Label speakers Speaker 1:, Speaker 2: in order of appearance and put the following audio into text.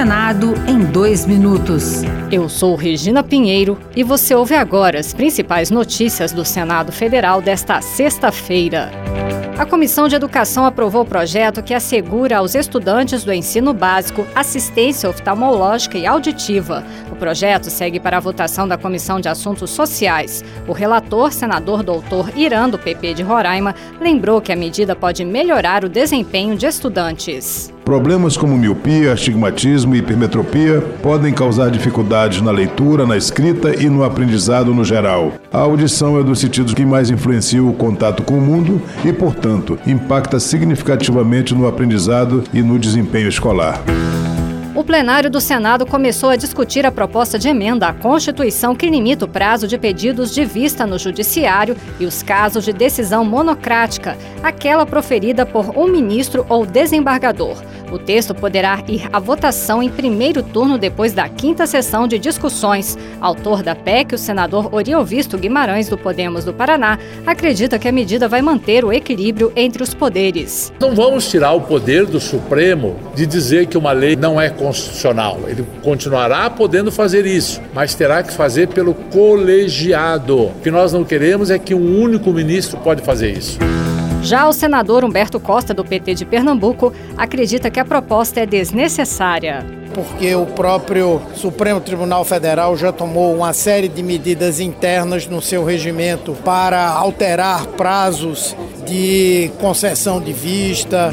Speaker 1: Senado em dois minutos.
Speaker 2: Eu sou Regina Pinheiro e você ouve agora as principais notícias do Senado Federal desta sexta-feira. A Comissão de Educação aprovou o projeto que assegura aos estudantes do ensino básico assistência oftalmológica e auditiva. Projeto segue para a votação da Comissão de Assuntos Sociais. O relator, senador doutor Irã, do PP de Roraima, lembrou que a medida pode melhorar o desempenho de estudantes.
Speaker 3: Problemas como miopia, astigmatismo e hipermetropia podem causar dificuldades na leitura, na escrita e no aprendizado no geral. A audição é dos sentidos que mais influencia o contato com o mundo e, portanto, impacta significativamente no aprendizado e no desempenho escolar.
Speaker 2: O plenário do Senado começou a discutir a proposta de emenda à Constituição que limita o prazo de pedidos de vista no Judiciário e os casos de decisão monocrática, aquela proferida por um ministro ou desembargador. O texto poderá ir à votação em primeiro turno depois da quinta sessão de discussões. Autor da PEC, o senador Oriovisto Guimarães, do Podemos do Paraná, acredita que a medida vai manter o equilíbrio entre os poderes.
Speaker 4: Não vamos tirar o poder do Supremo de dizer que uma lei não é constitucional. Ele continuará podendo fazer isso, mas terá que fazer pelo colegiado. O que nós não queremos é que um único ministro pode fazer isso.
Speaker 2: Já o senador Humberto Costa, do PT de Pernambuco, acredita que a proposta é desnecessária.
Speaker 5: Porque o próprio Supremo Tribunal Federal já tomou uma série de medidas internas no seu regimento para alterar prazos de concessão de vista.